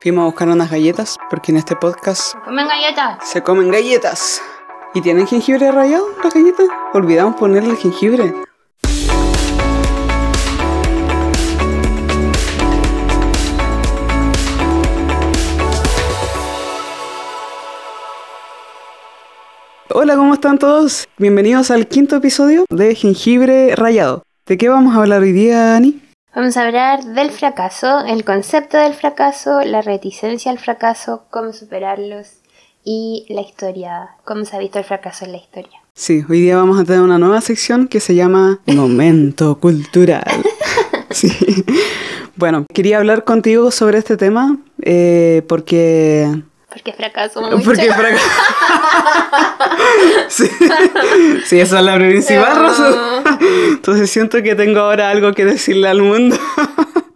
Fuimos a buscar unas galletas porque en este podcast ¡Comen galletas! se comen galletas. ¿Y tienen jengibre rallado las galletas? Olvidamos ponerle jengibre. Hola, ¿cómo están todos? Bienvenidos al quinto episodio de Jengibre Rallado. ¿De qué vamos a hablar hoy día, Ani? Vamos a hablar del fracaso, el concepto del fracaso, la reticencia al fracaso, cómo superarlos y la historia, cómo se ha visto el fracaso en la historia. Sí, hoy día vamos a tener una nueva sección que se llama Momento Cultural. Sí. Bueno, quería hablar contigo sobre este tema eh, porque... Porque fracaso mucho. Porque fracaso. sí. sí, esa es la principal No. razón. Entonces siento que tengo ahora algo que decirle al mundo.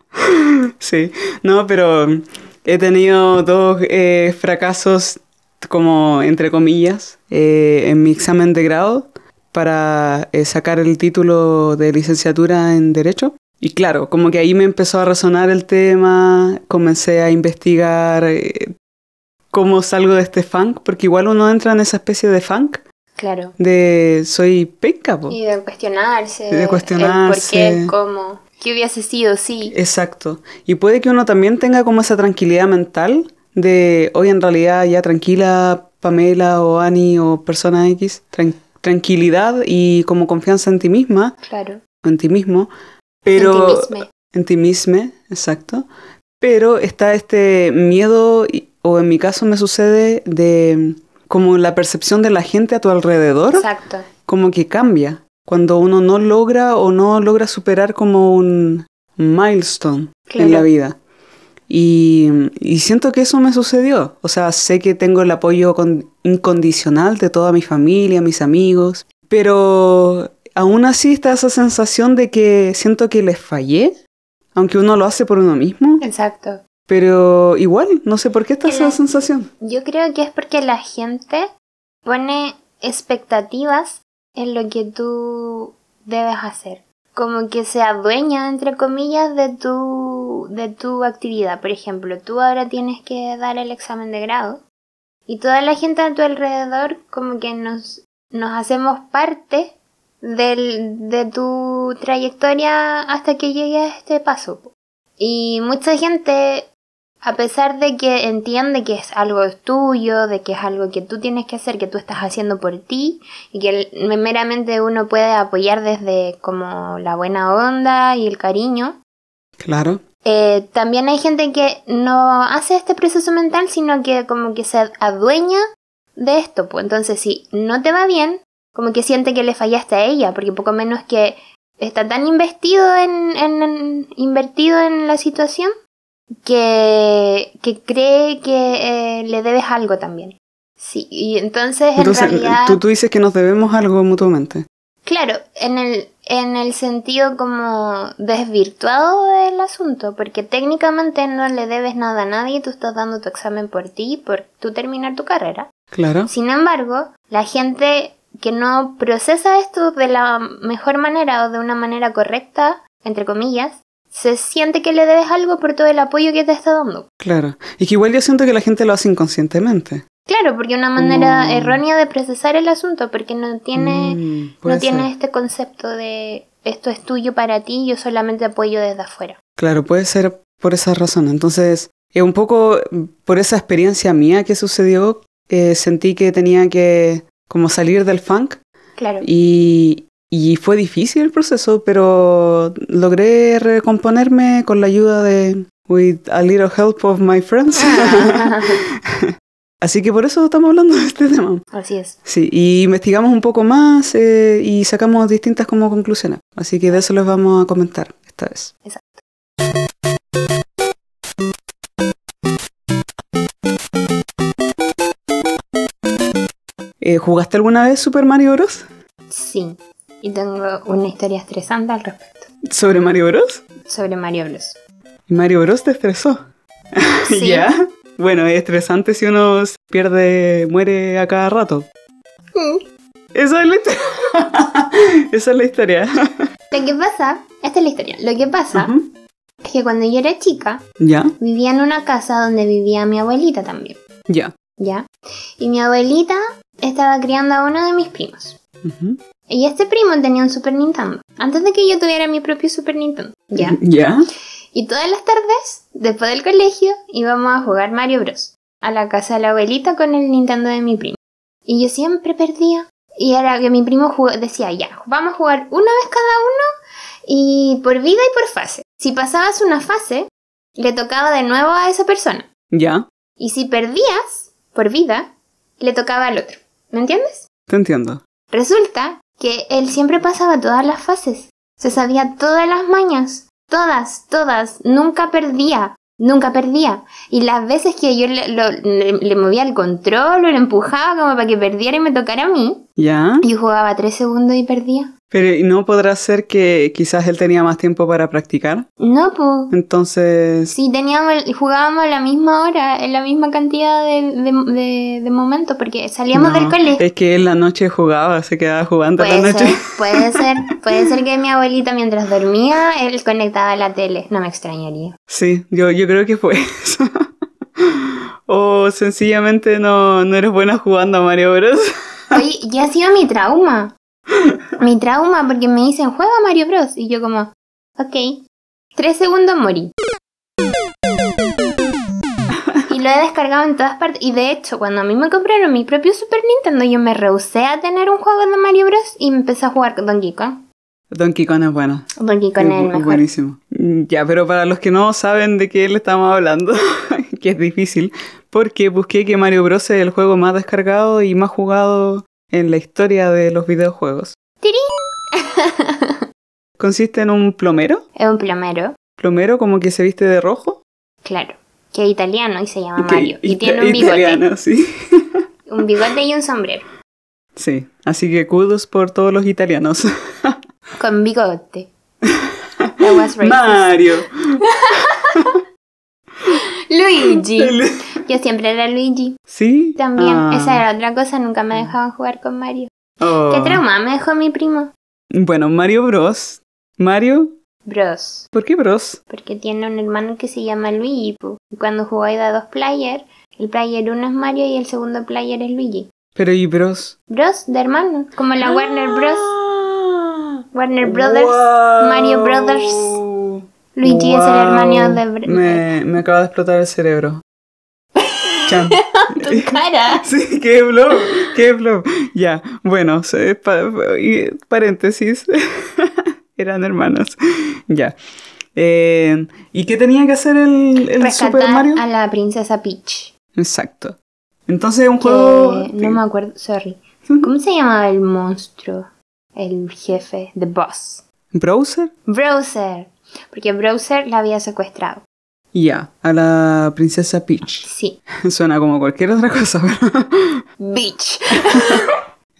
sí, no, pero he tenido dos eh, fracasos como entre comillas eh, en mi examen de grado para eh, sacar el título de licenciatura en Derecho. Y claro, como que ahí me empezó a resonar el tema, comencé a investigar eh, cómo salgo de este funk, porque igual uno entra en esa especie de funk Claro. de soy penca, po. Y de cuestionarse. De cuestionarse. El por qué, cómo, qué hubiese sido, sí. Exacto. Y puede que uno también tenga como esa tranquilidad mental de hoy en realidad ya tranquila Pamela o Ani o persona X, tran- tranquilidad y como confianza en ti misma, Claro. o en ti mismo, pero En ti mismo. en ti misma, exacto. Pero está este miedo, y- o en mi caso me sucede, de como la percepción de la gente a tu alrededor, Exacto. como que cambia. Cuando uno no logra o no logra superar como un milestone Claro. en la vida. Y, y siento que eso me sucedió. O sea, sé que tengo el apoyo con- incondicional de toda mi familia, mis amigos, pero aún así está esa sensación de que siento que les fallé, aunque uno lo hace por uno mismo, Exacto. Pero igual, no sé por qué está esa sensación. Yo creo que es porque la gente pone expectativas en lo que tú debes hacer. Como que se adueña, entre comillas, de tu, de tu actividad. Por ejemplo, tú ahora tienes que dar el examen de grado. Y toda la gente a tu alrededor como que nos, nos hacemos parte del, de tu trayectoria hasta que llegue a este paso. Y mucha gente a pesar de que entiende que es algo tuyo, de que es algo que tú tienes que hacer, que tú estás haciendo por ti, y que meramente uno puede apoyar desde como la buena onda y el cariño, Claro. eh, también hay gente que no hace este proceso mental, sino que como que se adueña de esto. Pues entonces, si no te va bien, como que siente que le fallaste a ella, porque poco menos que está tan investido en, en- en- invertido en la situación que, que cree que eh, le debes algo también. Sí, y entonces, Entonces, en realidad... tú, tú dices que nos debemos algo mutuamente. Claro, en el, en el sentido como desvirtuado del asunto, porque técnicamente no le debes nada a nadie, tú estás dando tu examen por ti, por tú terminar tu carrera. Claro. Sin embargo, la gente que no procesa esto de la mejor manera o de una manera correcta, entre comillas, se siente que le debes algo por todo el apoyo que te está dando. Claro. Y que igual yo siento que la gente lo hace inconscientemente. Claro, porque una manera Mm. errónea de procesar el asunto, porque no tiene... Mm, no tiene este concepto de esto es tuyo para ti, yo solamente apoyo desde afuera. Claro, puede ser por esa razón. Entonces, eh, un poco mm, por esa experiencia mía que sucedió, eh, sentí que tenía que como salir del funk Claro. y, y fue difícil el proceso, pero logré recomponerme con la ayuda de with a little help of my friends. Así que por eso estamos hablando de este tema. Así es. Sí, y investigamos un poco más eh, y sacamos distintas como conclusiones. Así que de eso les vamos a comentar esta vez. Exacto. Eh, ¿Jugaste alguna vez Super Mario Bros? Sí. Y tengo una historia estresante al respecto. ¿Sobre Mario Bros? Sobre Mario Bros. ¿Y Mario Bros te estresó? Sí. ¿Ya? Bueno, es estresante si uno pierde, muere a cada rato. Esa es la historia. Esa es la historia. Lo que pasa, esta es la historia. Lo que pasa es que cuando yo era chica, ¿Ya? vivía en una casa donde vivía mi abuelita también. Ya. ¿Ya? Y mi abuelita estaba criando a uno de mis primos. Ujú. Y este primo tenía un Super Nintendo. Antes de que yo tuviera mi propio Super Nintendo. ¿Ya? ¿Ya? Y todas las tardes, después del colegio, íbamos a jugar Mario Bros. A la casa de la abuelita con el Nintendo de mi primo. Y yo siempre perdía. Y era que mi primo decía, ya, vamos a jugar una vez cada uno y por vida y por fase. Si pasabas una fase, le tocaba de nuevo a esa persona. ¿Ya? Y si perdías por vida, le tocaba al otro. ¿Me entiendes? Te entiendo. Resulta que él siempre pasaba todas las fases. Se sabía todas las mañas. Todas, todas. Nunca perdía. Nunca perdía. Y las veces que yo le, lo- le- le movía el control o le empujaba como para que perdiera y me tocara a mí, ¿Ya? yo jugaba tres segundos y perdía. Pero ¿y no podrá ser que quizás él tenía más tiempo para practicar? No, pues. Entonces... Sí, teníamos, jugábamos a la misma hora, en la misma cantidad de, de, de- de momentos, porque salíamos no, del colegio. Es que él la noche jugaba, se quedaba jugando a la Puede noche. ser, puede ser, puede ser que mi abuelita mientras dormía, él conectaba la tele, no me extrañaría. Sí, yo, yo creo que fue eso. o sencillamente no, no eres buena jugando a Mario Bros. Oye, ya ha sido mi trauma. Mi trauma porque me dicen, juega Mario Bros. Y yo como, ok. Tres segundos morí. Y lo he descargado en todas partes. Y de hecho, cuando a mí me compraron mi propio Super Nintendo, yo me rehusé a tener un juego de Mario Bros. Y empecé a jugar con Donkey Kong. Donkey Kong es bueno. Donkey Kong Es es mejor. buenísimo. Mm, Ya, pero para los que no saben de qué le estamos hablando, que es difícil, porque busqué que Mario Bros. es el juego más descargado y más jugado en la historia de los videojuegos. Consiste en un plomero, Es un plomero, plomero como que se viste de rojo. claro. Que es italiano y se llama que- Mario. Y tiene un bigote. italiano, sí. Un bigote y un sombrero. Sí, así que kudos por todos los italianos. Con bigote. That was racist. Mario. Luigi. Yo siempre era Luigi. Sí. También. Ah. Esa era otra cosa, nunca me dejaban jugar con Mario. Oh. ¿Qué trauma me dejó mi primo? Bueno, Mario Bros. Mario, Bros. ¿por qué Bros? Porque tiene un hermano que se llama Luigi. Y cuando jugáis a dos player, el player uno es Mario y el segundo player es Luigi. Pero ¿y Bros? Bros de hermano. Como la Warner Bros. Ah. Warner Brothers. Wow. Mario Brothers. Luigi es el hermano de... Br- Me, me acaba de explotar el cerebro. Chan. Tu cara. Sí, qué blow, qué blow. Ya, bueno, se- pa- paréntesis. Eran hermanos. Ya. Eh, ¿Y qué tenía que hacer el, el Super Mario? a la princesa Peach. Exacto. Entonces un Que juego... no me acuerdo, sorry. ¿Cómo se llamaba el monstruo? El jefe, The Boss. ¿Browser? Browser. Porque Browser la había secuestrado. Ya, a la princesa Peach. Sí. Suena como cualquier otra cosa. pero- Beach.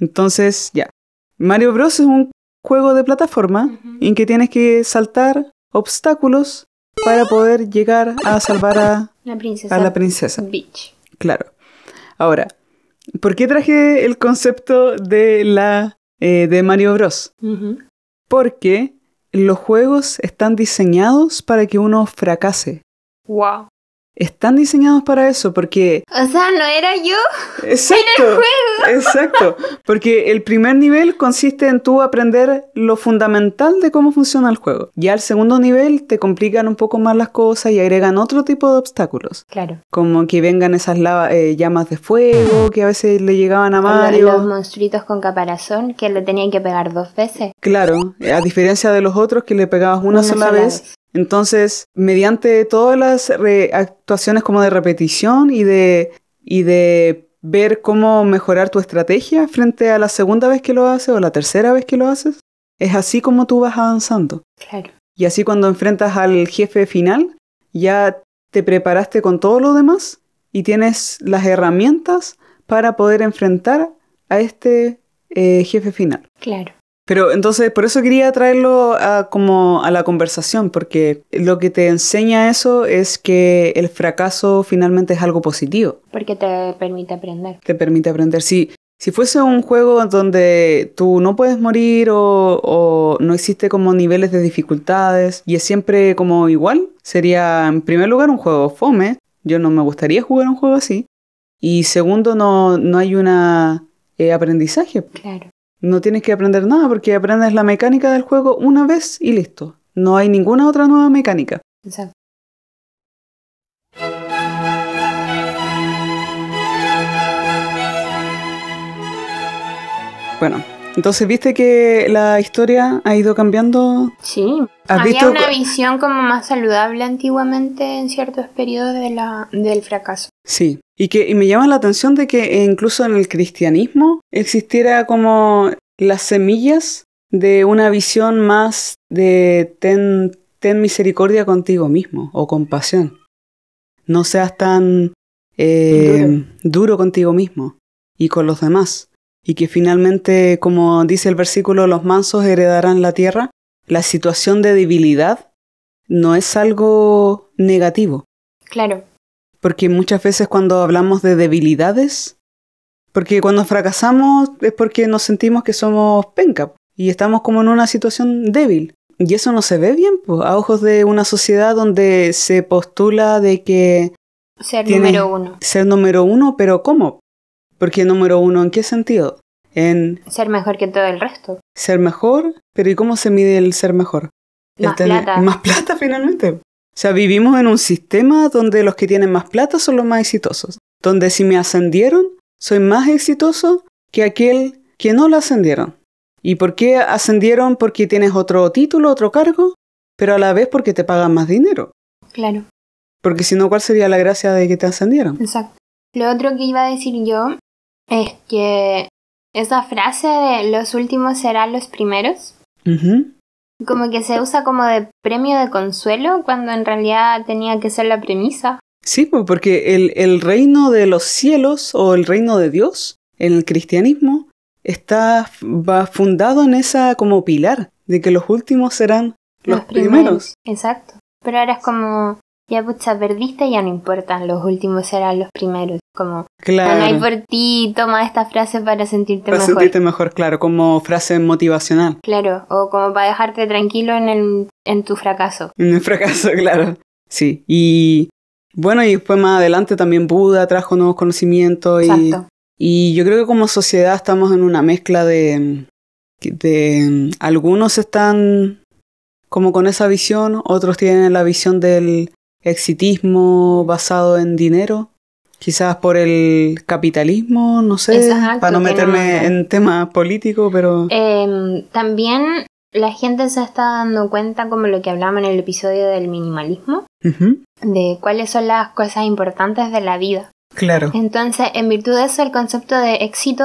Entonces, ya. Mario Bros. es un juego de plataforma en que tienes que saltar obstáculos para poder llegar a salvar a, La princesa a la princesa. Beach. Claro. Ahora, ¿por qué traje el concepto de la eh, de Mario Bros? Porque los juegos están diseñados para que uno fracase. Wow. Están diseñados para eso, porque O sea, no era yo. Exacto. Exacto. Porque el primer nivel consiste en tú aprender lo fundamental de cómo funciona el juego. Ya el segundo nivel te complican un poco más las cosas y agregan otro tipo de obstáculos. Claro. Como que vengan esas lava- eh, llamas de fuego que a veces le llegaban a Los Mario. monstruitos con caparazón que le tenían que pegar dos veces. Claro, a diferencia de los otros que le pegabas una, sola, vez. Entonces, mediante todas las actuaciones como de repetición y de, y de ver cómo mejorar tu estrategia frente a la segunda vez que lo haces o la tercera vez que lo haces, es así como tú vas avanzando. Claro. Y así cuando enfrentas al jefe final, ya te preparaste con todo lo demás y tienes las herramientas para poder enfrentar a este eh, jefe final. Claro. Pero entonces, por eso quería traerlo a, como a la conversación, porque lo que te enseña eso es que el fracaso finalmente es algo positivo, Porque te permite aprender. te permite aprender. Si, Si fuese un juego donde tú no puedes morir o, o, no existe como niveles de dificultades y es siempre como igual, sería en primer lugar un juego fome. Yo no me gustaría jugar un juego así. Y segundo, no, no hay una eh, aprendizaje. Claro. No tienes que aprender nada porque aprendes la mecánica del juego una vez y listo. No hay ninguna otra nueva mecánica. Exacto. Bueno, entonces viste que la historia ha ido cambiando. Sí. ¿Has Había visto una visión como más saludable antiguamente en ciertos periodos de la, del fracaso. Sí. Y que y me llama la atención de que incluso en el cristianismo existiera como las semillas de una visión más de ten, ten misericordia contigo mismo o compasión. No seas tan eh, Duro. duro contigo mismo y con los demás. Y que finalmente, como dice el versículo, los mansos heredarán la tierra. La situación de debilidad no es algo negativo. Claro. Porque muchas veces cuando hablamos de debilidades, porque cuando fracasamos es porque nos sentimos que somos penca y estamos como en una situación débil. Y eso no se ve bien pues, a ojos de una sociedad donde se postula de que Ser número uno. ser número uno, pero ¿cómo? Porque número uno, ¿en qué sentido? En Ser mejor que todo el resto. ser mejor, pero ¿y cómo se mide el ser mejor? El Más tener- plata. Más plata finalmente. O sea, vivimos en un sistema donde los que tienen más plata son los más exitosos. Donde si me ascendieron, soy más exitoso que aquel que no lo ascendieron. ¿Y por qué ascendieron? Porque tienes otro título, otro cargo, pero a la vez porque te pagan más dinero. Claro. Porque si no, ¿cuál sería la gracia de que te ascendieron? Exacto. Lo otro que iba a decir yo es que esa frase de los últimos serán los primeros, Ujú. Como que se usa como de premio de consuelo cuando en realidad tenía que ser la premisa. Sí, porque el, el reino de los cielos o el reino de Dios en el cristianismo está va fundado en esa como pilar de que los últimos serán los, primeros. Exacto. Pero ahora es como, ya pucha, perdiste, ya no importan, los últimos serán los primeros. Como, Claro. no hay por ti, toma esta frase para sentirte para mejor. sentirte mejor, claro, como frase motivacional. Claro, o como para dejarte tranquilo en, el, en tu fracaso. En el fracaso, claro. Sí. Y bueno, y después más adelante también Buda trajo nuevos conocimientos y, Exacto. y yo creo que como sociedad estamos en una mezcla de, de algunos están como con esa visión, otros tienen la visión del exitismo basado en dinero, quizás por el capitalismo, no sé, Exacto, para no meterme en temas políticos, pero Em, también la gente se está dando cuenta, como lo que hablamos en el episodio del minimalismo, de cuáles son las cosas importantes de la vida. claro, Entonces, en virtud de eso, el concepto de éxito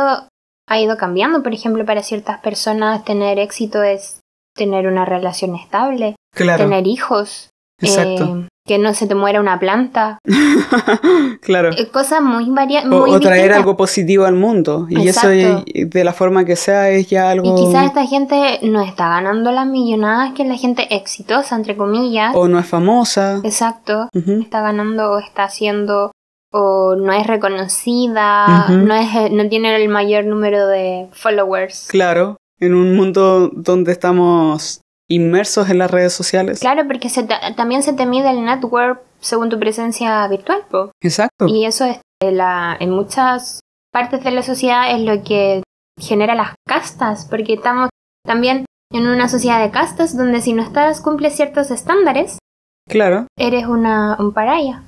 ha ido cambiando. Por ejemplo, para ciertas personas tener éxito es tener una relación estable, claro, tener hijos, exacto, eh, que no se te muera una planta, claro. eh, cosas muy variadas. o traer algo positivo al mundo. Y eso Exacto. de la forma que sea es ya algo... Y quizás esta gente no está ganando las millonadas que la gente exitosa, entre comillas. O no es famosa. Exacto. Está ganando o está haciendo o no es reconocida, no, es, no tiene el mayor número de followers. Claro, en un mundo donde estamos inmersos en las redes sociales. Claro, porque se también se te mide el network según tu presencia virtual. po. Exacto. Y eso es la, en muchas partes de la sociedad es lo que genera las castas, porque estamos también en una sociedad de castas donde si no estás cumples ciertos estándares, Claro, eres una, un paraya.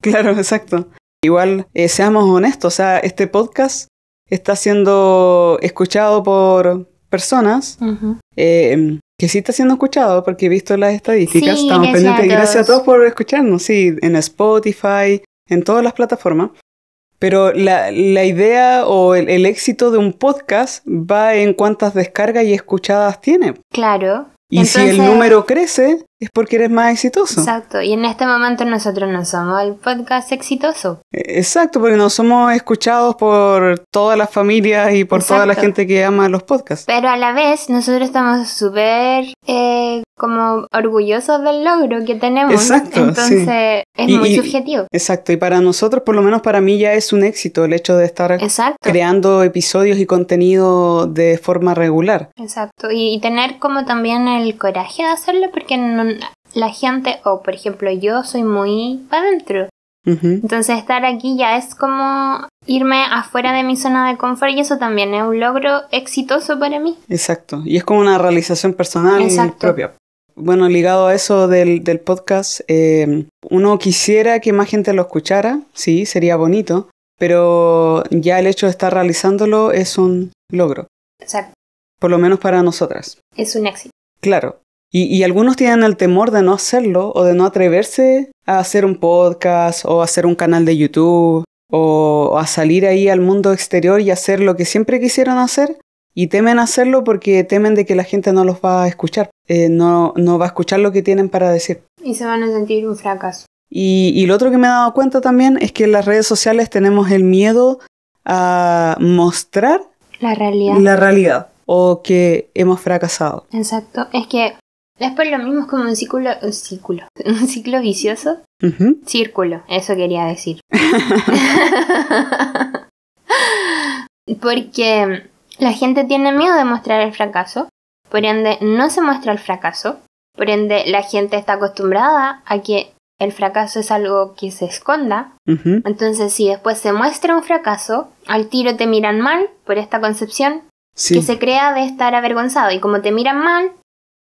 claro, exacto. Igual, eh, seamos honestos, o sea, este podcast está siendo escuchado por personas eh, que sí está siendo escuchado porque he visto las estadísticas, Sí, estamos gracias pendientes a gracias a todos. por escucharnos, sí, en Spotify, en todas las plataformas. Pero la, la idea o el, el éxito de un podcast va en cuántas descargas y escuchadas tiene. Claro. Y si el número crece, es porque eres más exitoso. Exacto, y en este momento nosotros no somos el podcast exitoso. Eh, Exacto, porque no somos escuchados por todas las familias y por toda la gente que ama los podcasts. Pero a la vez nosotros estamos súper eh, como orgullosos del logro que tenemos. Exacto, Entonces es Y- muy y- subjetivo. Exacto, y para nosotros, por lo menos para mí, ya es un éxito el hecho de estar Exacto. creando episodios y contenido de forma regular. Exacto. Y, y tener como también el coraje de hacerlo porque no- la gente, o por ejemplo yo soy muy para adentro. Entonces estar aquí ya es como irme afuera de mi zona de confort y eso también es un logro exitoso para mí. Exacto, y es como una realización personal Exacto. propia. Bueno, ligado a eso del, del podcast, eh, uno quisiera que más gente lo escuchara, sí, sería bonito, pero ya el hecho de estar realizándolo es un logro, Exacto. por lo menos para nosotras. Es un éxito. Claro. Y, y algunos tienen el temor de no hacerlo o de no atreverse a hacer un podcast o hacer un canal de YouTube o a salir ahí al mundo exterior y hacer lo que siempre quisieron hacer y temen hacerlo porque temen de que la gente no los va a escuchar, eh, no, no va a escuchar lo que tienen para decir. Y se van a sentir un fracaso. Y, y lo otro que me he dado cuenta también es que en las redes sociales tenemos el miedo a mostrar La realidad. la realidad o que hemos fracasado. Exacto. Es que después lo mismo es como un círculo, un círculo, un ciclo vicioso. Círculo, eso quería decir. Porque la gente tiene miedo de mostrar el fracaso, por ende no se muestra el fracaso, por ende la gente está acostumbrada a que el fracaso es algo que se esconda, entonces si después se muestra un fracaso, al tiro te miran mal por esta concepción Sí. que se crea de estar avergonzado y como te miran mal,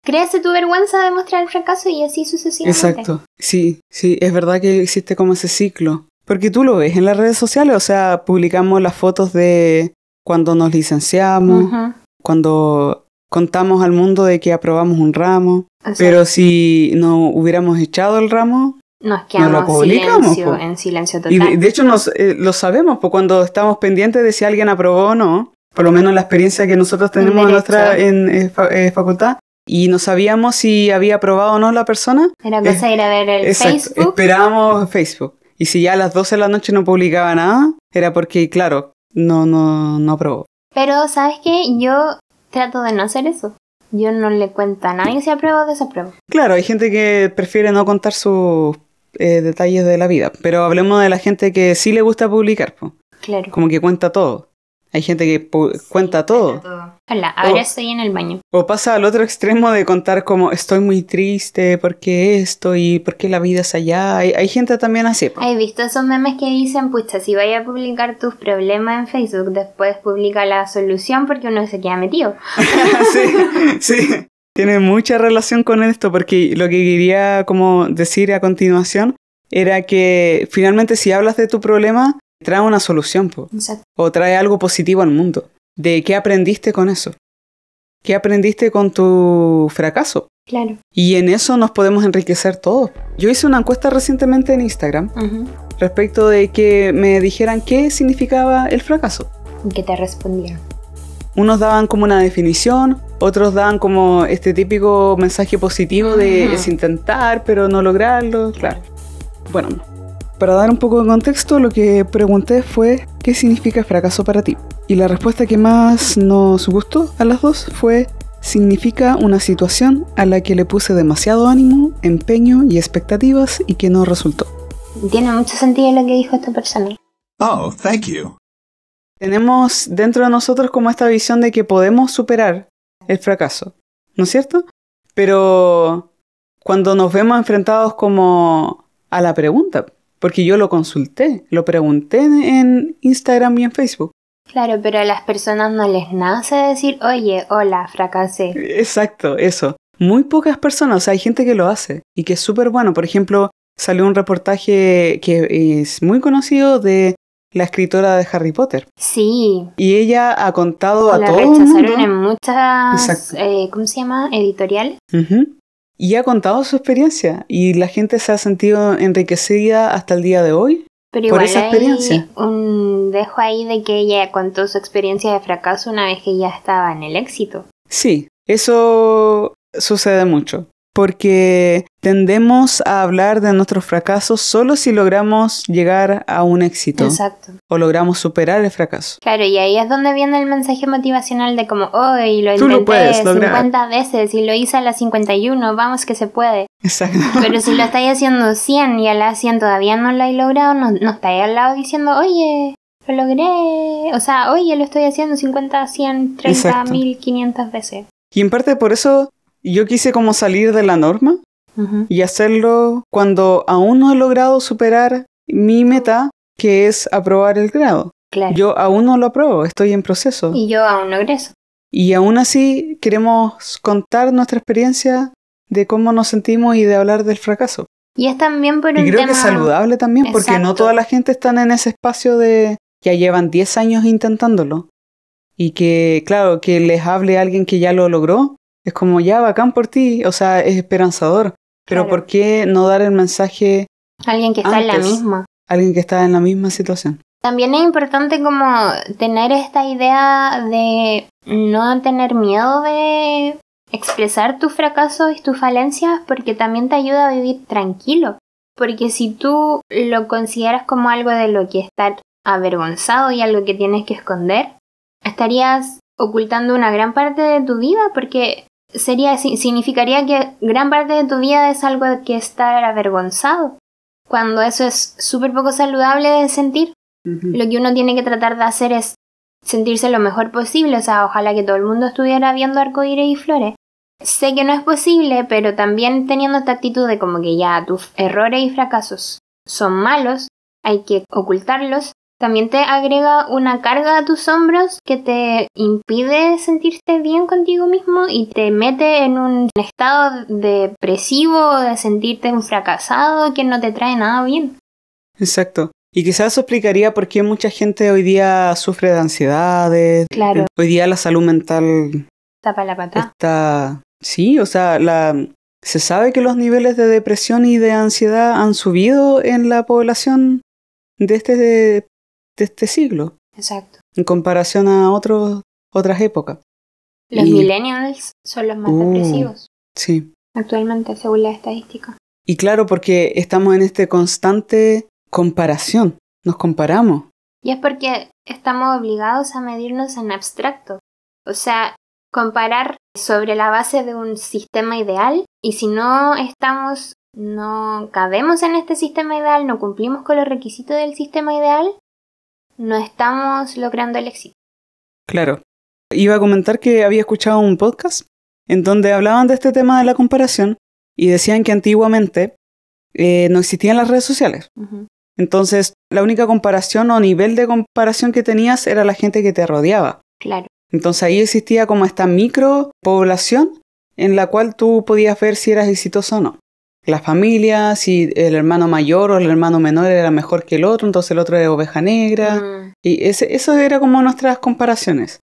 créase tu vergüenza de mostrar el fracaso y así sucesivamente. Exacto, sí, sí, es verdad que existe como ese ciclo. Porque tú lo ves en las redes sociales, o sea, publicamos las fotos de cuando nos licenciamos, cuando contamos al mundo de que aprobamos un ramo, pero si no hubiéramos echado el ramo, nos no quedamos lo en publicamos, silencio, en silencio y total. de, de hecho nos, eh, lo sabemos, pues cuando estamos pendientes de si alguien aprobó o no, por lo menos la experiencia que nosotros tenemos en nuestra en, eh, fa- eh, facultad, y no sabíamos si había aprobado o no la persona, Era cosa de ir a ver el Exacto, Facebook. esperábamos Facebook. Y si ya a las 12 de la noche no publicaba nada, era porque, claro, no, no, no aprobó. Pero, ¿sabes qué? Yo trato de no hacer eso. Yo no le cuento a nadie si apruebo o desapruebo. Claro, hay gente que prefiere no contar sus eh, detalles de la vida, pero hablemos de la gente que sí le gusta publicar, po, Claro. como que cuenta todo. Hay gente que pu- cuenta todo. Hola, ahora Oh. estoy en el baño. O pasa al otro extremo de contar como estoy muy triste, porque esto y porque la vida es allá. Hay, hay gente también así. ¿Has visto esos memes que dicen, pucha, si vaya a publicar tus problemas en Facebook, después publica la solución porque uno se queda metido? sí, sí. Tiene mucha relación con esto porque lo que quería como decir a continuación era que finalmente si hablas de tu problema, trae una solución po, Exacto. o trae algo positivo al mundo. ¿De qué aprendiste con eso? ¿Qué aprendiste con tu fracaso? Claro. Y en eso nos podemos enriquecer todos. Yo hice una encuesta recientemente en Instagram Ujú. respecto de que me dijeran qué significaba el fracaso. ¿Y qué te respondieron? Unos daban como una definición, otros daban como este típico mensaje positivo de Ujú. es intentar, pero no lograrlo. Claro. Bueno, para dar un poco de contexto, lo que pregunté fue ¿qué significa fracaso para ti? Y la respuesta que más nos gustó a las dos fue significa una situación a la que le puse demasiado ánimo, empeño y expectativas y que no resultó. Tiene mucho sentido lo que dijo esta persona. Oh, thank you. tenemos dentro de nosotros como esta visión de que podemos superar el fracaso, ¿no es cierto? Pero cuando nos vemos enfrentados como a la pregunta, porque yo lo consulté, lo pregunté en, Instagram y en Facebook. Claro, pero a las personas no les nace decir, oye, hola, fracasé. Exacto, eso. Muy pocas personas, o sea, hay gente que lo hace y que es súper bueno. Por ejemplo, salió un reportaje que es muy conocido de la escritora de Harry Potter. Sí, Y ella ha contado a la todo el rechazaron mundo. en muchas, eh, ¿cómo se llama? Editoriales. Ujú. Y ha contado su experiencia y la gente se ha sentido enriquecida hasta el día de hoy. Pero Por igual esa hay experiencia. un dejo ahí de que ella contó su experiencia de fracaso una vez que ya estaba en el éxito. Sí, eso sucede mucho. Porque tendemos a hablar de nuestros fracasos solo si logramos llegar a un éxito Exacto. o logramos superar el fracaso. Claro, y ahí es donde viene el mensaje motivacional de como, hoy lo Tú lo intenté puedes lograr". 50 veces y lo hice a las 51, vamos que se puede. Exacto. Pero si lo estáis haciendo 100 y a las 100 todavía no lo hay logrado, no, no estáis al lado diciendo, oye, lo logré. O sea, oye, lo estoy haciendo 50, 100, 30, Exacto. 1500 veces. Y en parte por eso yo quise como salir de la norma y hacerlo cuando aún no he logrado superar mi meta, que es aprobar el grado. Claro. Yo aún no lo apruebo, estoy en proceso. Y yo aún no egreso. Y aún así queremos contar nuestra experiencia de cómo nos sentimos y de hablar del fracaso. Y es también por un Y creo tema... que es saludable también porque no toda la gente está en ese espacio de ya llevan 10 años intentándolo. Y que, claro, que les hable a alguien que ya lo logró, es como ya bacán por ti, o sea, es esperanzador. Pero Claro. ¿por qué no dar el mensaje Alguien que está en la misma. a alguien que está en la misma situación? También es importante como tener esta idea de no tener miedo de expresar tus fracasos y tus falencias porque también te ayuda a vivir tranquilo. Porque si tú lo consideras como algo de lo que estar avergonzado y algo que tienes que esconder, estarías ocultando una gran parte de tu vida porque sería si- significaría que gran parte de tu vida es algo de que estar avergonzado. Cuando eso es súper poco saludable de sentir lo que uno tiene que tratar de hacer es sentirse lo mejor posible, o sea, ojalá que todo el mundo estuviera viendo arcoíris y flores. Sé que no es posible, pero también teniendo esta actitud de como que ya tus errores y fracasos son malos, hay que ocultarlos, también te agrega una carga a tus hombros que te impide sentirte bien contigo mismo y te mete en un estado depresivo, de sentirte un fracasado que no te trae nada bien. Exacto. Y quizás eso explicaría por qué mucha gente hoy día sufre de ansiedades. Claro. Hoy día la salud mental Tapa la pata. está... Sí, o sea, la... se sabe que los niveles de depresión y de ansiedad han subido en la población de este, de este siglo, Exacto. en comparación a otros, otras épocas. Los Y- millennials son los más Uh. depresivos Sí. actualmente, según la estadística. Y claro, porque estamos en este constante comparación. Nos comparamos. Y es porque estamos obligados a medirnos en abstracto. O sea, comparar sobre la base de un sistema ideal y si no estamos, no cabemos en este sistema ideal, no cumplimos con los requisitos del sistema ideal, no estamos logrando el éxito. Claro. Iba a comentar que había escuchado un podcast en donde hablaban de este tema de la comparación y decían que antiguamente eh, no existían las redes sociales. Entonces, la única comparación o nivel de comparación que tenías era la gente que te rodeaba. Claro, Entonces ahí existía como esta micro población en la cual tú podías ver si eras exitoso o no. La familia, si el hermano mayor o el hermano menor era mejor que el otro, entonces el otro era oveja negra. Mm, Y ese, eso era como nuestras comparaciones.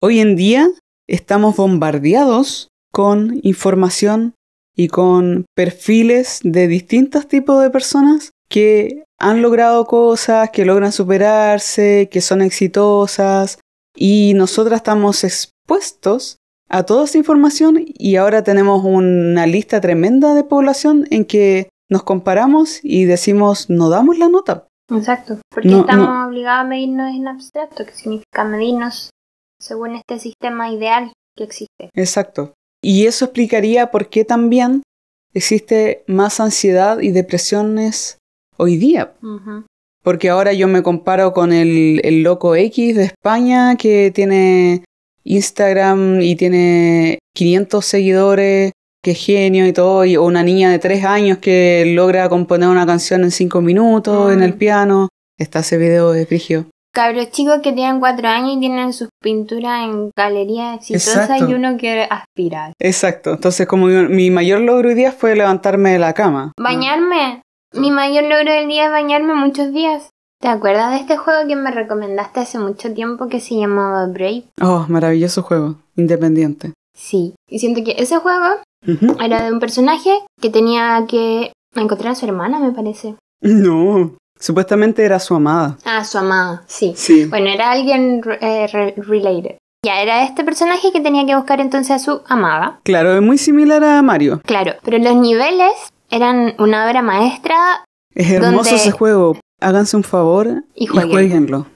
Hoy en día estamos bombardeados con información y con perfiles de distintos tipos de personas que han logrado cosas, que logran superarse, que son exitosas. Y nosotras estamos expuestos a toda esa información y ahora tenemos una lista tremenda de población en que nos comparamos y decimos, no damos la nota. exacto, porque No, estamos no. obligados a medirnos en abstracto, que significa medirnos según este sistema ideal que existe. Exacto. Y eso explicaría por qué también existe más ansiedad y depresiones hoy día. Porque ahora yo me comparo con el, el loco X de España que tiene Instagram y tiene 500 seguidores, que genio y todo, y, o una niña de 3 años que logra componer una canción en 5 minutos en Mm. el piano. Está ese video de Frigio. Cabros chicos que tienen cuatro años y tienen sus pinturas en galerías exitosas Exacto. y uno quiere aspirar. Exacto. Entonces, como mi mayor logro hoy día fue levantarme de la cama. Bañarme. Mi mayor logro del día es bañarme muchos días. ¿Te acuerdas de este juego que me recomendaste hace mucho tiempo que se llamaba Brave? Oh, maravilloso juego, independiente. Sí. Y siento que ese juego era de un personaje que tenía que encontrar a su hermana, me parece. No, supuestamente era su amada. Ah, su amada, sí. Sí. Bueno, era alguien eh, re- related. Ya era este personaje que tenía que buscar entonces a su amada. Claro, es muy similar a Mario. Claro, pero los niveles eran una obra maestra. Es hermoso Donde- ese juego. Háganse un favor Y y, jueguen. jueguenlo.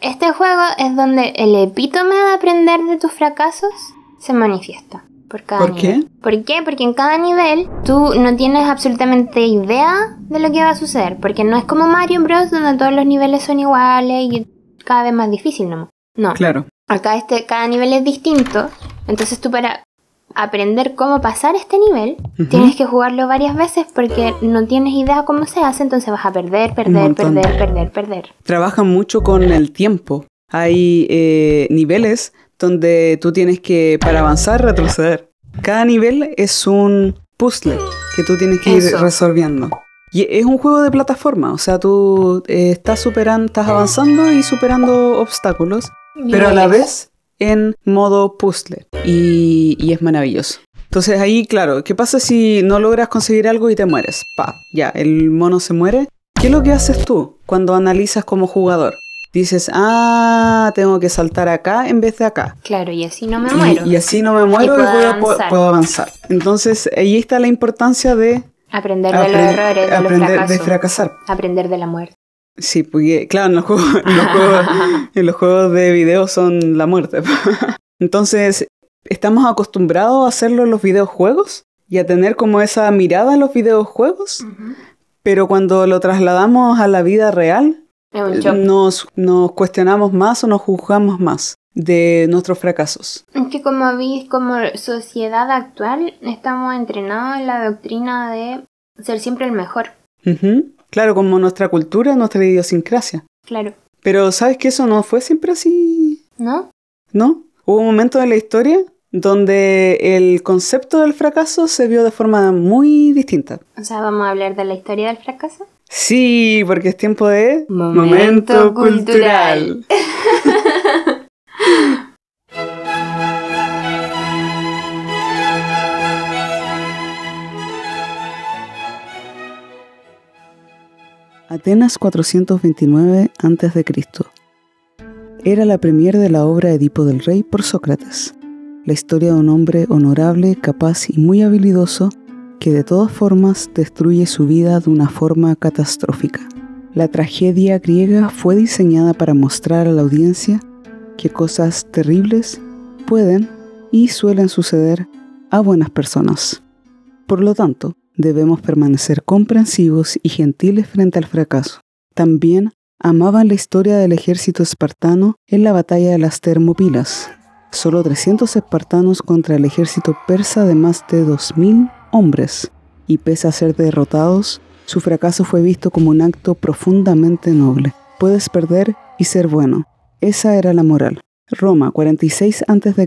Este juego es donde el epítome de aprender de tus fracasos se manifiesta. Por cada ¿Por qué? ¿Por qué? Porque en cada nivel tú no tienes absolutamente idea de lo que va a suceder. Porque no es como Mario Bros. donde todos los niveles son iguales y cada vez más difícil, ¿no? No. Claro. Acá este, cada nivel es distinto. Entonces tú para aprender cómo pasar este nivel, tienes que jugarlo varias veces porque no tienes idea cómo se hace, entonces vas a perder, perder, perder, perder, perder. Trabajan mucho con el tiempo. Hay eh, niveles donde tú tienes que, para avanzar, retroceder. Cada nivel es un puzzle que tú tienes que ir Eso. resolviendo. Y es un juego de plataforma, o sea, tú eh, estás superando, estás avanzando y superando obstáculos, pero a la vez en modo puzzle. Y, y es maravilloso. Entonces ahí, claro, ¿qué pasa si no logras conseguir algo y te mueres? Pa, ya, el mono se muere. ¿Qué es lo que haces tú cuando analizas como jugador? Dices, ah, tengo que saltar acá en vez de acá. Claro, y así no me Y- muero. Y, así no me muero y, puedo voy a- avanzar. puedo avanzar. Entonces ahí está la importancia de Aprender de los apren- errores, de los aprender fracasos. de fracasar. Aprender de la muerte. Sí, porque claro, en los juegos, en los juegos, en los juegos de video son la muerte. Entonces, estamos acostumbrados a hacerlo en los videojuegos y a tener como esa mirada en los videojuegos, pero cuando lo trasladamos a la vida real, nos, nos cuestionamos más o nos juzgamos más de nuestros fracasos. Es que como veis, como sociedad actual, estamos entrenados en la doctrina de ser siempre el mejor. Ujú. Claro, como nuestra cultura, nuestra idiosincrasia. Claro. Pero ¿sabes que eso no fue siempre así? ¿No? ¿No? Hubo un momento en la historia donde el concepto del fracaso se vio de forma muy distinta. O sea, vamos a hablar de la historia del fracaso. Sí, porque es tiempo de Momento cultural. Atenas 429 a.C. Era la premier de la obra Edipo del Rey por Sócrates, la historia de un hombre honorable, capaz y muy habilidoso que de todas formas destruye su vida de una forma catastrófica. La tragedia griega fue diseñada para mostrar a la audiencia que cosas terribles pueden y suelen suceder a buenas personas. Por lo tanto, debemos permanecer comprensivos y gentiles frente al fracaso. También amaban la historia del ejército espartano en la batalla de las Termopilas. Solo 300 espartanos contra el ejército persa de más de 2.000 hombres. Y pese a ser derrotados, su fracaso fue visto como un acto profundamente noble. Puedes perder y ser bueno. Esa era la moral. Roma, 46 a.C.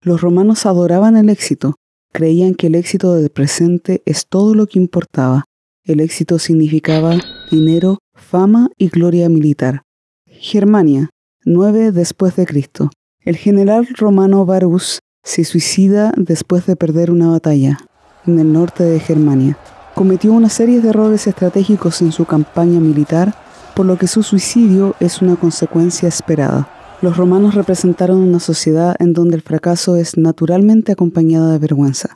Los romanos adoraban el éxito, creían que el éxito del presente es todo lo que importaba. El éxito significaba dinero, fama y gloria militar. Germania, 9 después de Cristo. El general romano Varus se suicida después de perder una batalla en el norte de Germania. Cometió una serie de errores estratégicos en su campaña militar, por lo que su suicidio es una consecuencia esperada. Los romanos representaron una sociedad en donde el fracaso es naturalmente acompañado de vergüenza.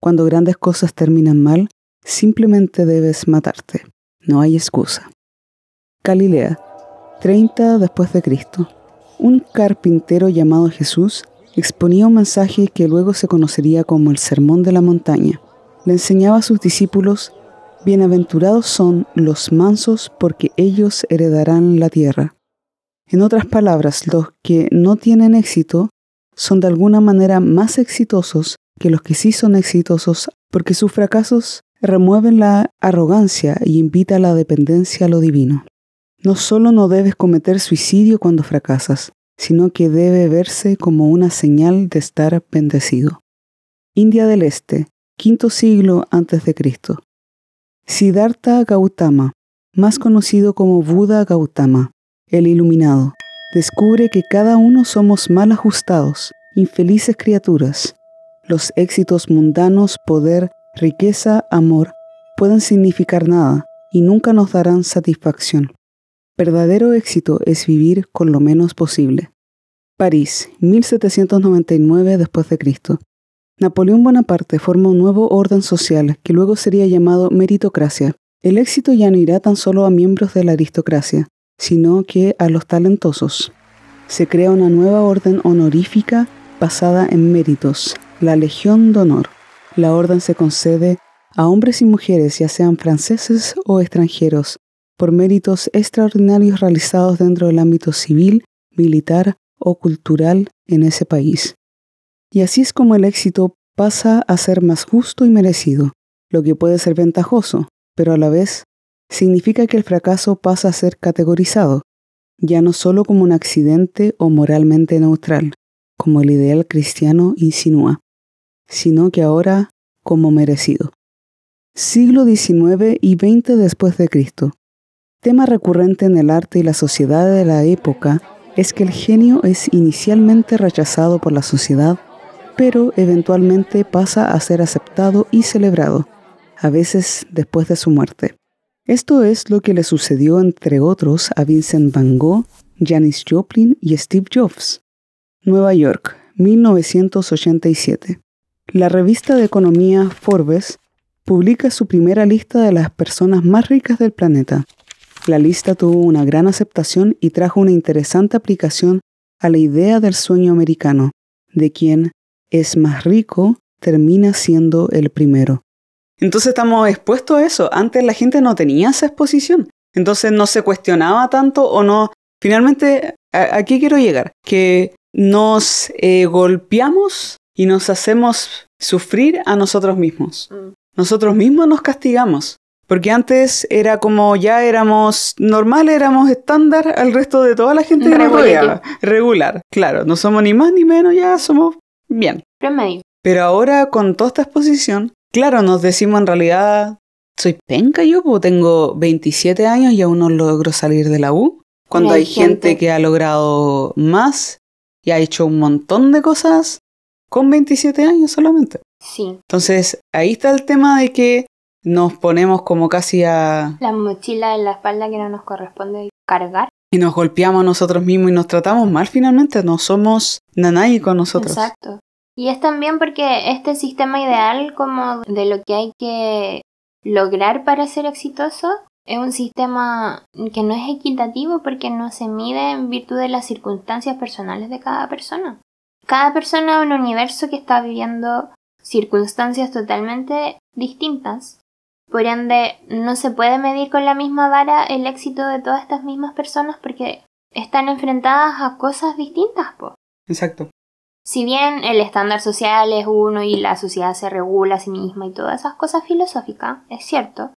Cuando grandes cosas terminan mal, simplemente debes matarte. No hay excusa. Galilea, 30 después de Cristo. Un carpintero llamado Jesús exponía un mensaje que luego se conocería como el Sermón de la Montaña. Le enseñaba a sus discípulos, Bienaventurados son los mansos porque ellos heredarán la tierra. En otras palabras, los que no tienen éxito son de alguna manera más exitosos que los que sí son exitosos porque sus fracasos remueven la arrogancia y invita a la dependencia a lo divino. No solo no debes cometer suicidio cuando fracasas, sino que debe verse como una señal de estar bendecido. India del Este, quinto siglo antes de Cristo. Siddhartha Gautama, más conocido como Buda Gautama, el iluminado, descubre que cada uno somos mal ajustados, infelices criaturas. Los éxitos mundanos, poder, riqueza, amor, pueden significar nada y nunca nos darán satisfacción. Verdadero éxito es vivir con lo menos posible. París, 1799 después de Cristo. Napoleón Bonaparte forma un nuevo orden social que luego sería llamado meritocracia. El éxito ya no irá tan solo a miembros de la aristocracia, sino que a los talentosos. Se crea una nueva orden honorífica basada en méritos, la Legión de Honor. La orden se concede a hombres y mujeres, ya sean franceses o extranjeros, por méritos extraordinarios realizados dentro del ámbito civil, militar o cultural en ese país. Y así es como el éxito pasa a ser más justo y merecido, lo que puede ser ventajoso, pero a la vez significa que el fracaso pasa a ser categorizado, ya no solo como un accidente o moralmente neutral, como el ideal cristiano insinúa, sino que ahora como merecido. Siglo XIX y XX después de Cristo. Tema recurrente en el arte y la sociedad de la época es que el genio es inicialmente rechazado por la sociedad, pero eventualmente pasa a ser aceptado y celebrado, a veces después de su muerte. Esto es lo que le sucedió, entre otros, a Vincent Van Gogh, Janis Joplin y Steve Jobs. Nueva York, 1987. La revista de economía Forbes publica su primera lista de las personas más ricas del planeta. La lista tuvo una gran aceptación y trajo una interesante aplicación a la idea del sueño americano, de quien es más rico termina siendo el primero. Entonces estamos expuestos a eso. Antes la gente no tenía esa exposición. Entonces no se cuestionaba tanto o no. Finalmente, aquí quiero llegar. Que nos eh, golpeamos y nos hacemos sufrir a nosotros mismos. Mm. Nosotros mismos nos castigamos. Porque antes era como ya éramos normal, éramos estándar al resto de toda la gente que nos rodeaba. Regular, claro. No somos ni más ni menos, ya somos bien. Promedio. Pero ahora con toda esta exposición, claro, nos decimos en realidad, soy penca yo, porque tengo 27 años y aún no logro salir de la U. Cuando hay, gente que ha logrado más y ha hecho un montón de cosas con 27 años solamente. Sí. Entonces, ahí está el tema de que nos ponemos como casi a... La mochila en la espalda que no nos corresponde cargar. Y nos golpeamos nosotros mismos y nos tratamos mal finalmente, no somos nanay con nosotros. Exacto. Y es también porque este sistema ideal como de lo que hay que lograr para ser exitoso es un sistema que no es equitativo porque no se mide en virtud de las circunstancias personales de cada persona. Cada persona es un universo que está viviendo circunstancias totalmente distintas por ende, no se puede medir con la misma vara el éxito de todas estas mismas personas porque están enfrentadas a cosas distintas, po. Exacto. Si bien el estándar social es uno y la sociedad se regula a sí misma y todas esas cosas filosóficas, es cierto,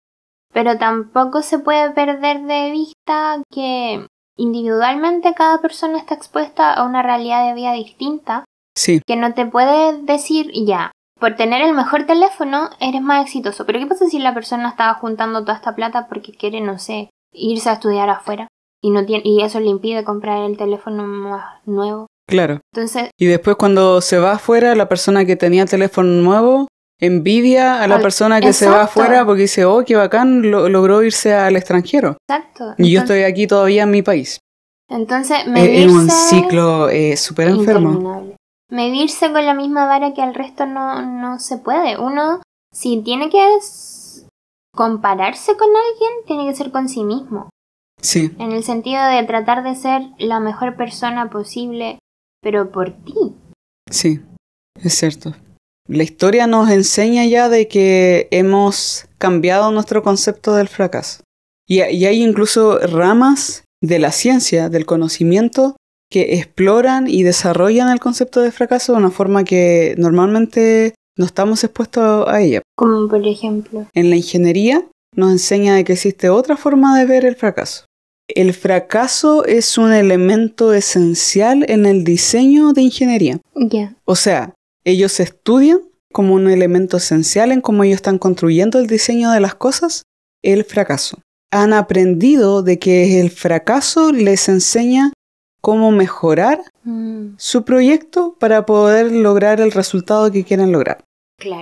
pero tampoco se puede perder de vista que individualmente cada persona está expuesta a una realidad de vida distinta. Sí. Que no te puede decir ya, por tener el mejor teléfono eres más exitoso. Pero ¿qué pasa si la persona estaba juntando toda esta plata porque quiere, no sé, irse a estudiar afuera? Y, no tiene, y eso le impide comprar el teléfono más nuevo. Claro. Entonces. Y después cuando se va afuera, la persona que tenía el teléfono nuevo envidia a la persona que se va afuera porque dice, oh, qué bacán, logró irse al extranjero. Exacto. y yo estoy aquí todavía en mi país. Entonces, me Es un ciclo eh, súper enfermo medirse con la misma vara que al resto no, no se puede. Uno, si tiene que compararse con alguien, tiene que ser con sí mismo. Sí. En el sentido de tratar de ser la mejor persona posible, pero por ti. Sí, es cierto. La historia nos enseña ya de que hemos cambiado nuestro concepto del fracaso. Y, y hay incluso ramas de la ciencia, del conocimiento, que exploran y desarrollan el concepto de fracaso de una forma que normalmente no estamos expuestos a ella. Como por ejemplo. En la ingeniería nos enseña de que existe otra forma de ver el fracaso. El fracaso es un elemento esencial en el diseño de ingeniería. Ya. O sea, ellos estudian como un elemento esencial en cómo ellos están construyendo el diseño de las cosas, el fracaso. Han aprendido de que el fracaso les enseña cómo mejorar mm. su proyecto para poder lograr el resultado que quieren lograr.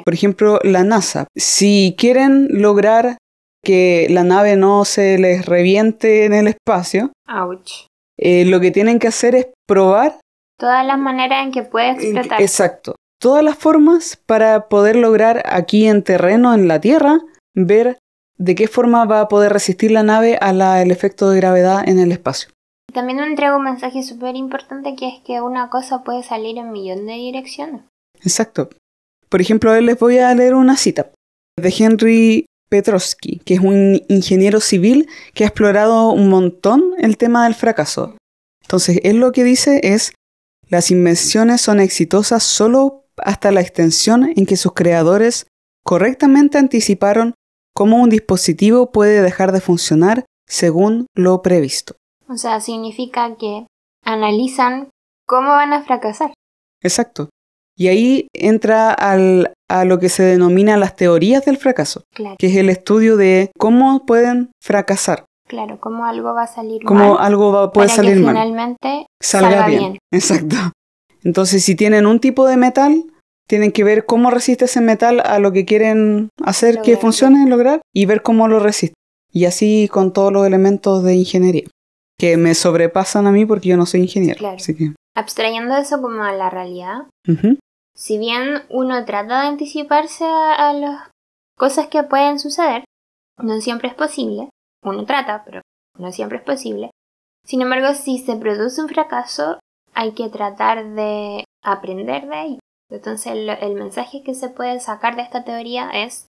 Por ejemplo, la NASA. Si quieren lograr que la nave no se les reviente en el espacio, Ouch. Eh, lo que tienen que hacer es probar Todas las maneras en que puede explotar. Exacto. Todas las formas para poder lograr aquí en terreno, en la Tierra, ver de qué forma va a poder resistir la nave al efecto de gravedad en el espacio. También me entrega un mensaje súper importante que es que una cosa puede salir en millón de direcciones. Exacto. Por ejemplo, les voy a leer una cita de Henry Petrovsky, que es un ingeniero civil que ha explorado un montón el tema del fracaso. Entonces, él lo que dice es, las invenciones son exitosas solo hasta la extensión en que sus creadores correctamente anticiparon cómo un dispositivo puede dejar de funcionar según lo previsto. O sea, significa que analizan cómo van a fracasar. Exacto. Y ahí entra al, a lo que se denomina las teorías del fracaso, que es el estudio de cómo pueden fracasar. Claro, cómo algo va a salir mal. Cómo algo va, puede salir que mal. Finalmente salga, bien. Exacto. Entonces, si tienen un tipo de metal, tienen que ver cómo resiste ese metal a lo que quieren hacer que funcione, lograr, y ver cómo lo resiste. Y así con todos los elementos de ingeniería, que me sobrepasan a mí porque yo no soy ingeniero. Claro. Abstrayendo eso como a la realidad, si bien uno trata de anticiparse a, las cosas que pueden suceder, no siempre es posible. Uno trata, pero no siempre es posible. Sin embargo, si se produce un fracaso, hay que tratar de aprender de ello. Entonces, el, mensaje que se puede sacar de esta teoría es,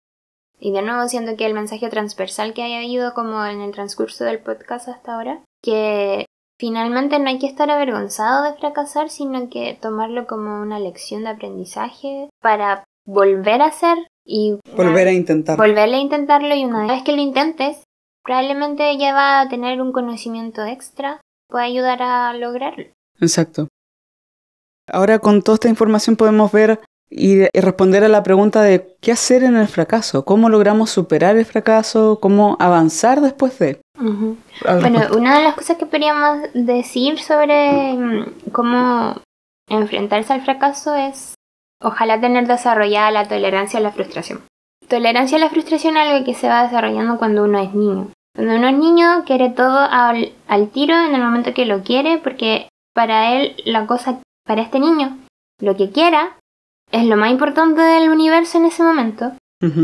y de nuevo siento que el mensaje transversal que haya habido como en el transcurso del podcast hasta ahora, que Finalmente no hay que estar avergonzado de fracasar, sino que tomarlo como una lección de aprendizaje para volver a hacer y volver a intentarlo. Volver a intentarlo y una vez que lo intentes, probablemente ya va a tener un conocimiento extra, puede ayudar a lograrlo. Exacto. Ahora con toda esta información podemos ver y, responder a la pregunta de qué hacer en el fracaso, cómo logramos superar el fracaso, cómo avanzar después de. Bueno, una de las cosas que podríamos decir sobre mm, cómo enfrentarse al fracaso es ojalá tener desarrollada la tolerancia a la frustración. Tolerancia a la frustración es algo que se va desarrollando cuando uno es niño. Cuando uno es niño quiere todo al, al tiro en el momento que lo quiere porque para él la cosa, para este niño, lo que quiera es lo más importante del universo en ese momento.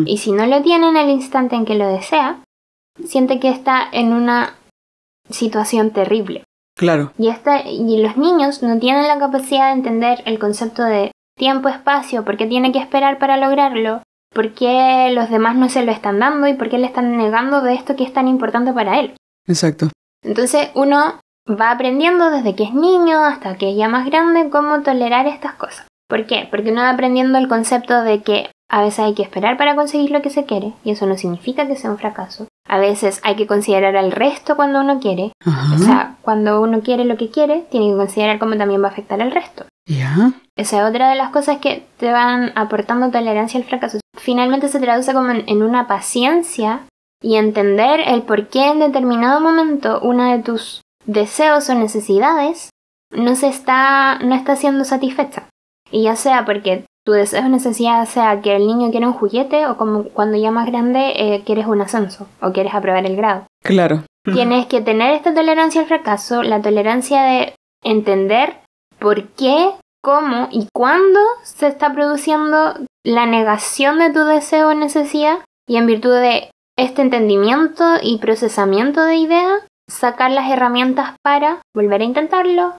Y si no lo tiene en el instante en que lo desea, siente que está en una situación terrible. Claro. Y, y los niños no tienen la capacidad de entender el concepto de tiempo, espacio, por qué tiene que esperar para lograrlo, por qué los demás no se lo están dando y por qué le están negando de esto que es tan importante para él. Exacto. Entonces uno va aprendiendo desde que es niño hasta que es ya más grande cómo tolerar estas cosas. ¿Por qué? Porque uno va aprendiendo el concepto de que a veces hay que esperar para conseguir lo que se quiere, y eso no significa que sea un fracaso. A veces hay que considerar al resto cuando uno quiere. O sea, cuando uno quiere lo que quiere, tiene que considerar cómo también va a afectar al resto. ¿Ya? Esa es otra de las cosas que te van aportando tolerancia al fracaso. Finalmente se traduce como en, una paciencia y entender el por qué en determinado momento una de tus deseos o necesidades no se está, no está siendo satisfecha. Y ya sea porque tu deseo o necesidad sea que el niño quiere un juguete o como cuando ya más grande eh, quieres un ascenso o quieres aprobar el grado. Claro. Tienes que tener esta tolerancia al fracaso, la tolerancia de entender por qué, cómo y cuándo se está produciendo la negación de tu deseo o necesidad y en virtud de este entendimiento y procesamiento de idea, sacar las herramientas para volver a intentarlo,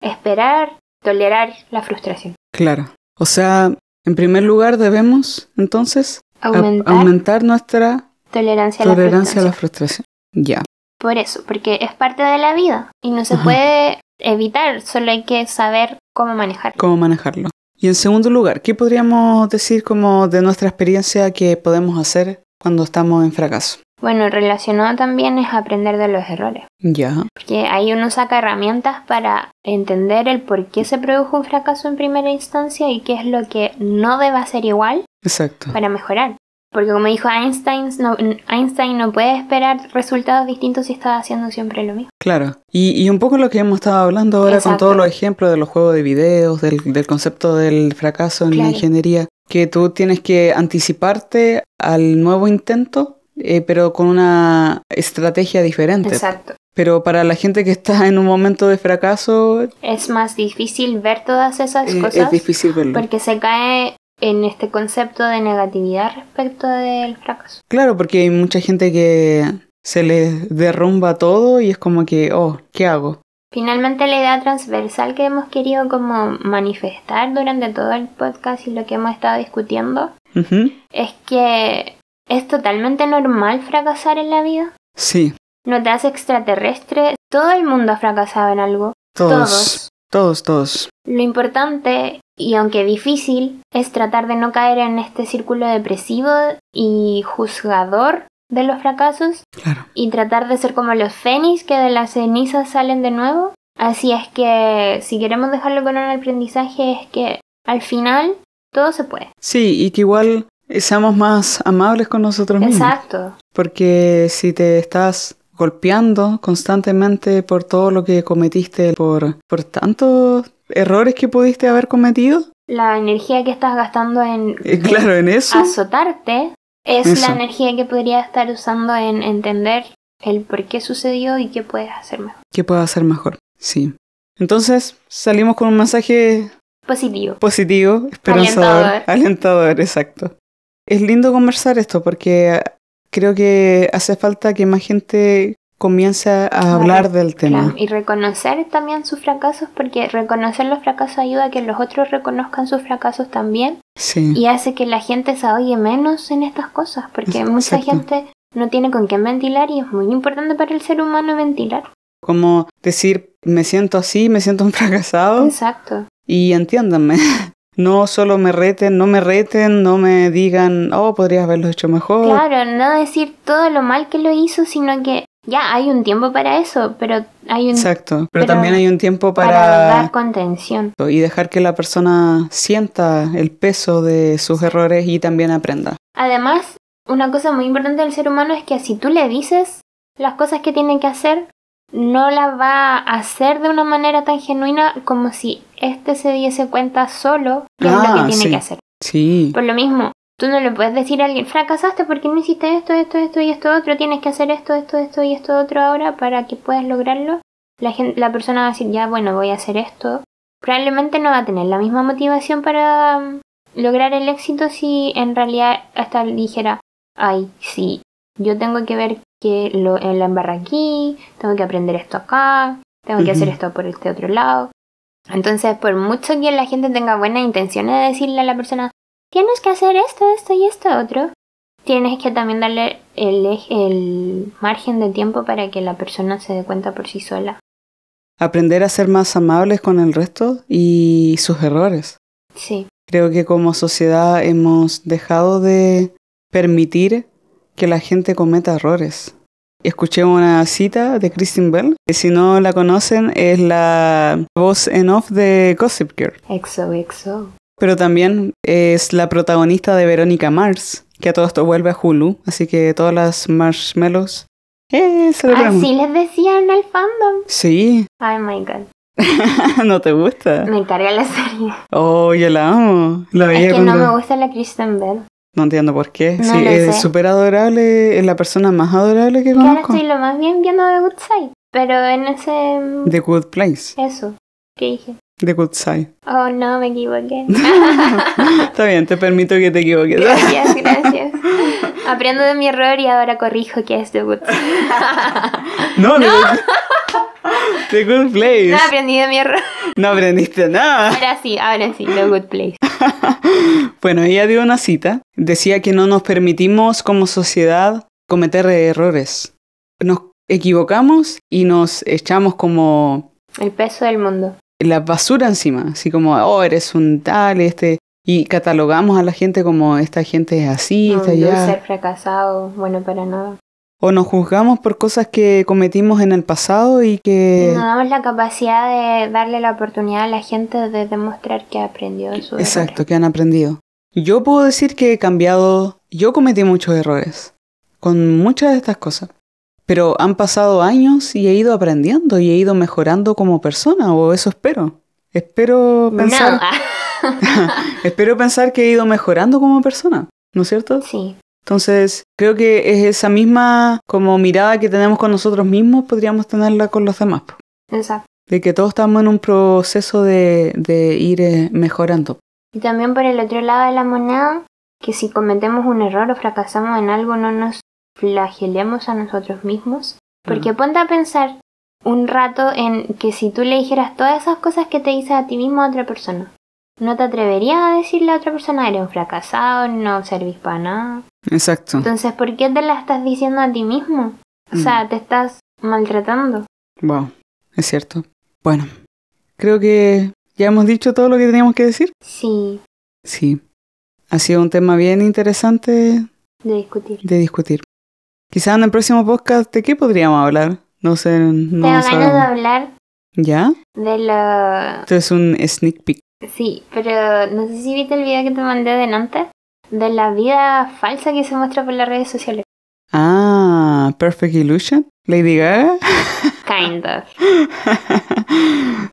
esperar, tolerar la frustración. Claro. O sea, en primer lugar debemos entonces aumentar, nuestra tolerancia, a, la frustración. Ya. Por eso, porque es parte de la vida y no se puede evitar, solo hay que saber cómo manejarlo. Cómo manejarlo. Y en segundo lugar, ¿qué podríamos decir como de nuestra experiencia que podemos hacer cuando estamos en fracaso? Bueno, relacionado también es aprender de los errores. Ya. Porque ahí uno saca herramientas para entender el por qué se produjo un fracaso en primera instancia y qué es lo que no debe hacer igual. Exacto. Para mejorar. Porque como dijo Einstein, no, Einstein no puede esperar resultados distintos si está haciendo siempre lo mismo. Claro. Y, un poco lo que hemos estado hablando ahora con todos los ejemplos de los juegos de videos, del, concepto del fracaso en la ingeniería, que tú tienes que anticiparte al nuevo intento eh, pero con una estrategia diferente. Exacto. Pero para la gente que está en un momento de fracaso, Es más difícil ver todas esas eh, cosas es difícil verlo. porque se cae en este concepto de negatividad respecto del fracaso. Claro, porque hay mucha gente que se les derrumba todo y es como que, oh, ¿qué hago? Finalmente la idea transversal que hemos querido como manifestar durante todo el podcast y lo que hemos estado discutiendo Ujú. es que es totalmente normal fracasar en la vida. Sí, No te hace extraterrestre. Todo el mundo ha fracasado en algo. todos, todos, todos. Lo importante, y aunque difícil, es tratar de no caer en este círculo depresivo y juzgador de los fracasos Claro. y tratar de ser como los fénix que de las cenizas salen de nuevo. Así es que si queremos dejarlo con un aprendizaje es que al final todo se puede. Sí, y que igual seamos más amables con nosotros mismos. Exacto. Porque si te estás golpeando constantemente por todo lo que cometiste, por, por tantos errores que pudiste haber cometido, La energía que estás gastando en, eh, claro, en eso, azotarte es Eso. la energía que podría estar usando en entender el por qué sucedió y qué puedes hacer mejor. ¿qué puedo hacer mejor? Sí. Entonces salimos con un mensaje Positivo. positivo, esperanzador, Alentador. alentador, exacto. Es lindo conversar esto porque creo que hace falta que más gente comience a hablar del tema. Claro, Y reconocer también sus fracasos, porque reconocer los fracasos ayuda a que los otros reconozcan sus fracasos también Sí, y hace que la gente se oye menos en estas cosas, porque mucha gente no tiene con qué ventilar y es muy importante para el ser humano ventilar. como decir, me siento así, me siento un fracasado Exacto. y entiéndanme. No solo me reten, no me reten, no me digan, oh, podrías haberlo hecho mejor. Claro, no decir todo lo mal que lo hizo, sino que ya hay un tiempo para eso, pero hay un Exacto. Pero, Pero también hay un tiempo para, para, dar contención. y dejar que la persona sienta el peso de sus errores y también aprenda. Además, una cosa muy importante del ser humano es que si tú le dices las cosas que tiene que hacer, no las va a hacer de una manera tan genuina como si éste se diese cuenta solo es lo Ah, que tiene sí. que hacer. Sí, Por lo mismo, tú no le puedes decir a alguien, fracasaste porque no hiciste esto, esto, esto y esto otro, tienes que hacer esto, esto, esto y esto otro ahora para que puedas lograrlo. La, gente, la persona va a decir, ya bueno, voy a hacer esto. Probablemente no va a tener la misma motivación para mm, lograr el éxito si en realidad hasta dijera, ay, sí, yo tengo que ver que lo, en la embarra aquí, tengo que aprender esto acá, tengo que hacer esto por este otro lado. Entonces, por mucho que la gente tenga buenas intenciones de decirle a la persona, tienes que hacer esto, esto y esto otro, tienes que también darle el, el margen de tiempo para que la persona se dé cuenta por sí sola. aprender a ser más amables con el resto y sus errores. Sí, Creo que como sociedad hemos dejado de permitir que la gente cometa errores. Escuché una cita de Kristen Bell, que si no la conocen es la voz en off de Gossip Girl, exo, exo. pero también es la protagonista de Verónica Mars, que a todo esto vuelve a Hulu, así que todas las marshmallows... ¡Eh! celebramos. Así les decían al fandom. Sí, Oh my god, ¿no te gusta? me carga la serie. Oh, yo la amo. La veía Es que no me gusta la Kristen Bell. No entiendo por qué. No sí, es súper adorable, es la persona más adorable que Que ahora conozco. estoy lo más bien viendo The Good Side. Pero en ese... The Good Place, Eso. ¿Qué dije? The Good Side. Oh, no, me equivoqué. Está bien, te permito que te equivoques. gracias, gracias. Aprendo de mi error y ahora corrijo que es The Good Side. no, no. The Good Place. No aprendí de mi error. No aprendiste nada. Ahora sí, ahora sí, The Good Place. Bueno, ella dio una cita. Decía que no nos permitimos como sociedad cometer errores. Nos equivocamos y nos echamos como El peso del mundo. la basura encima, así como, oh, eres un tal, este, y catalogamos a la gente como esta gente es así, Un está allá. ser fracasado, bueno para nada. O nos juzgamos por cosas que cometimos en el pasado y que... No damos la capacidad de darle la oportunidad a la gente de demostrar que aprendió de su Exacto, que han aprendido. Yo puedo decir que he cambiado, yo cometí muchos errores con muchas de estas cosas, pero han pasado años y he ido aprendiendo y he ido mejorando como persona, o eso espero. Espero pensar, No. espero pensar que he ido mejorando como persona, ¿no es cierto? sí. Entonces, creo que es esa misma como mirada que tenemos con nosotros mismos, podríamos tenerla con los demás. Exacto. De que todos estamos en un proceso de, de ir eh, mejorando. Y también por el otro lado de la moneda, que si cometemos un error o fracasamos en algo, no nos flagelemos a nosotros mismos. Porque ponte a pensar un rato en que si tú le dijeras todas esas cosas que te dices a ti mismo a otra persona, no te atreverías a decirle a otra persona, eres un fracasado, no servís para nada. Exacto. Entonces, ¿por qué te la estás diciendo a ti mismo? O sea, te estás maltratando. Wow, es cierto. Bueno, creo que ya hemos dicho todo lo que teníamos que decir. Sí, Sí, ha sido un tema bien interesante de discutir. de discutir. Quizás en el próximo podcast, ¿de qué podríamos hablar? No sé, no Tengo ganas de hablar ¿Ya? de lo... Esto es un sneak peek. Sí, pero no sé si viste el video que te mandé delante de la vida falsa que se muestra por las redes sociales. Ah, Perfect Illusion. Lady Gaga. Kind of.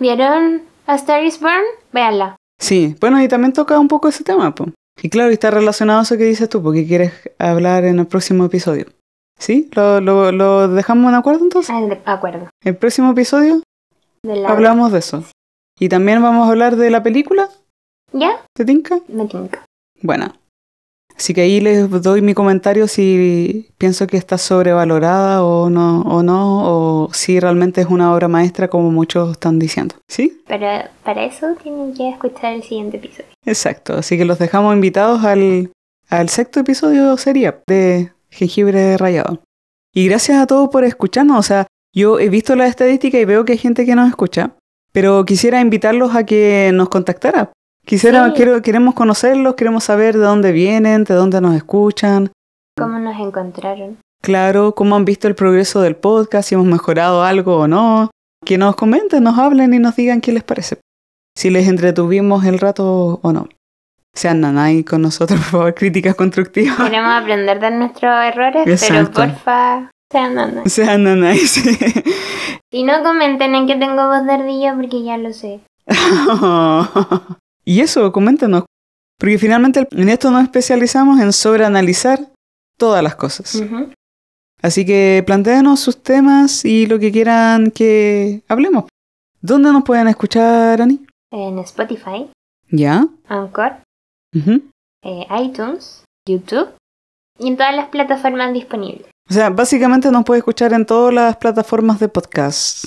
¿Vieron A Star is Born? Véanla. sí, bueno, y también toca un poco ese tema, po. Y claro, y está relacionado a eso que dices tú, porque quieres hablar en el próximo episodio. ¿Sí? ¿Lo, lo, lo dejamos en acuerdo entonces? Ah, de acuerdo. El próximo episodio De la... hablamos de eso. Y también vamos a hablar de la película ¿Ya? de Tinka. Me tinca. Bueno. Así que ahí les doy mi comentario si pienso que está sobrevalorada o no, o no, o si realmente es una obra maestra como muchos están diciendo. ¿Sí? Pero para eso tienen que escuchar el siguiente episodio. Exacto. Así que los dejamos invitados al, al sexto episodio sería de Jengibre Rayado. Y gracias a todos por escucharnos. O sea, yo he visto la estadística y veo que hay gente que nos escucha, pero quisiera invitarlos a que nos contactara. Quisiera, Sí. quiero, queremos conocerlos, queremos saber de dónde vienen, de dónde nos escuchan. ¿Cómo nos encontraron? Claro, cómo han visto el progreso del podcast, si hemos mejorado algo o no. Que nos comenten, nos hablen y nos digan qué les parece. Si les entretuvimos el rato o no. Sean nanay con nosotros, por favor, críticas constructivas. Queremos aprender de nuestros errores, Exacto. pero porfa, sean andas. Sean nanay, sí. Y no comenten en que tengo voz de ardilla porque ya lo sé. y eso, coméntenos. Porque finalmente en esto nos especializamos en sobreanalizar todas las cosas. Así que plantéenos sus temas y lo que quieran que hablemos. ¿Dónde nos pueden escuchar, Ani? En Spotify, ¿Ya? Anchor, Ujú. eh, iTunes, YouTube y en todas las plataformas disponibles. O sea, básicamente nos puede escuchar en todas las plataformas de podcast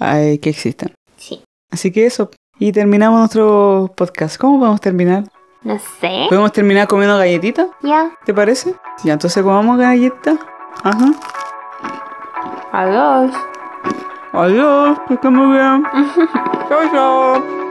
eh, que existen. Sí. Así que eso. Y terminamos nuestro podcast. ¿Cómo podemos terminar? No sé. ¿Podemos terminar comiendo galletita? Ya. ¿Te parece? Ya, entonces comamos galletita. Ajá. Adiós. Adiós, que esté muy bien. chao, chao.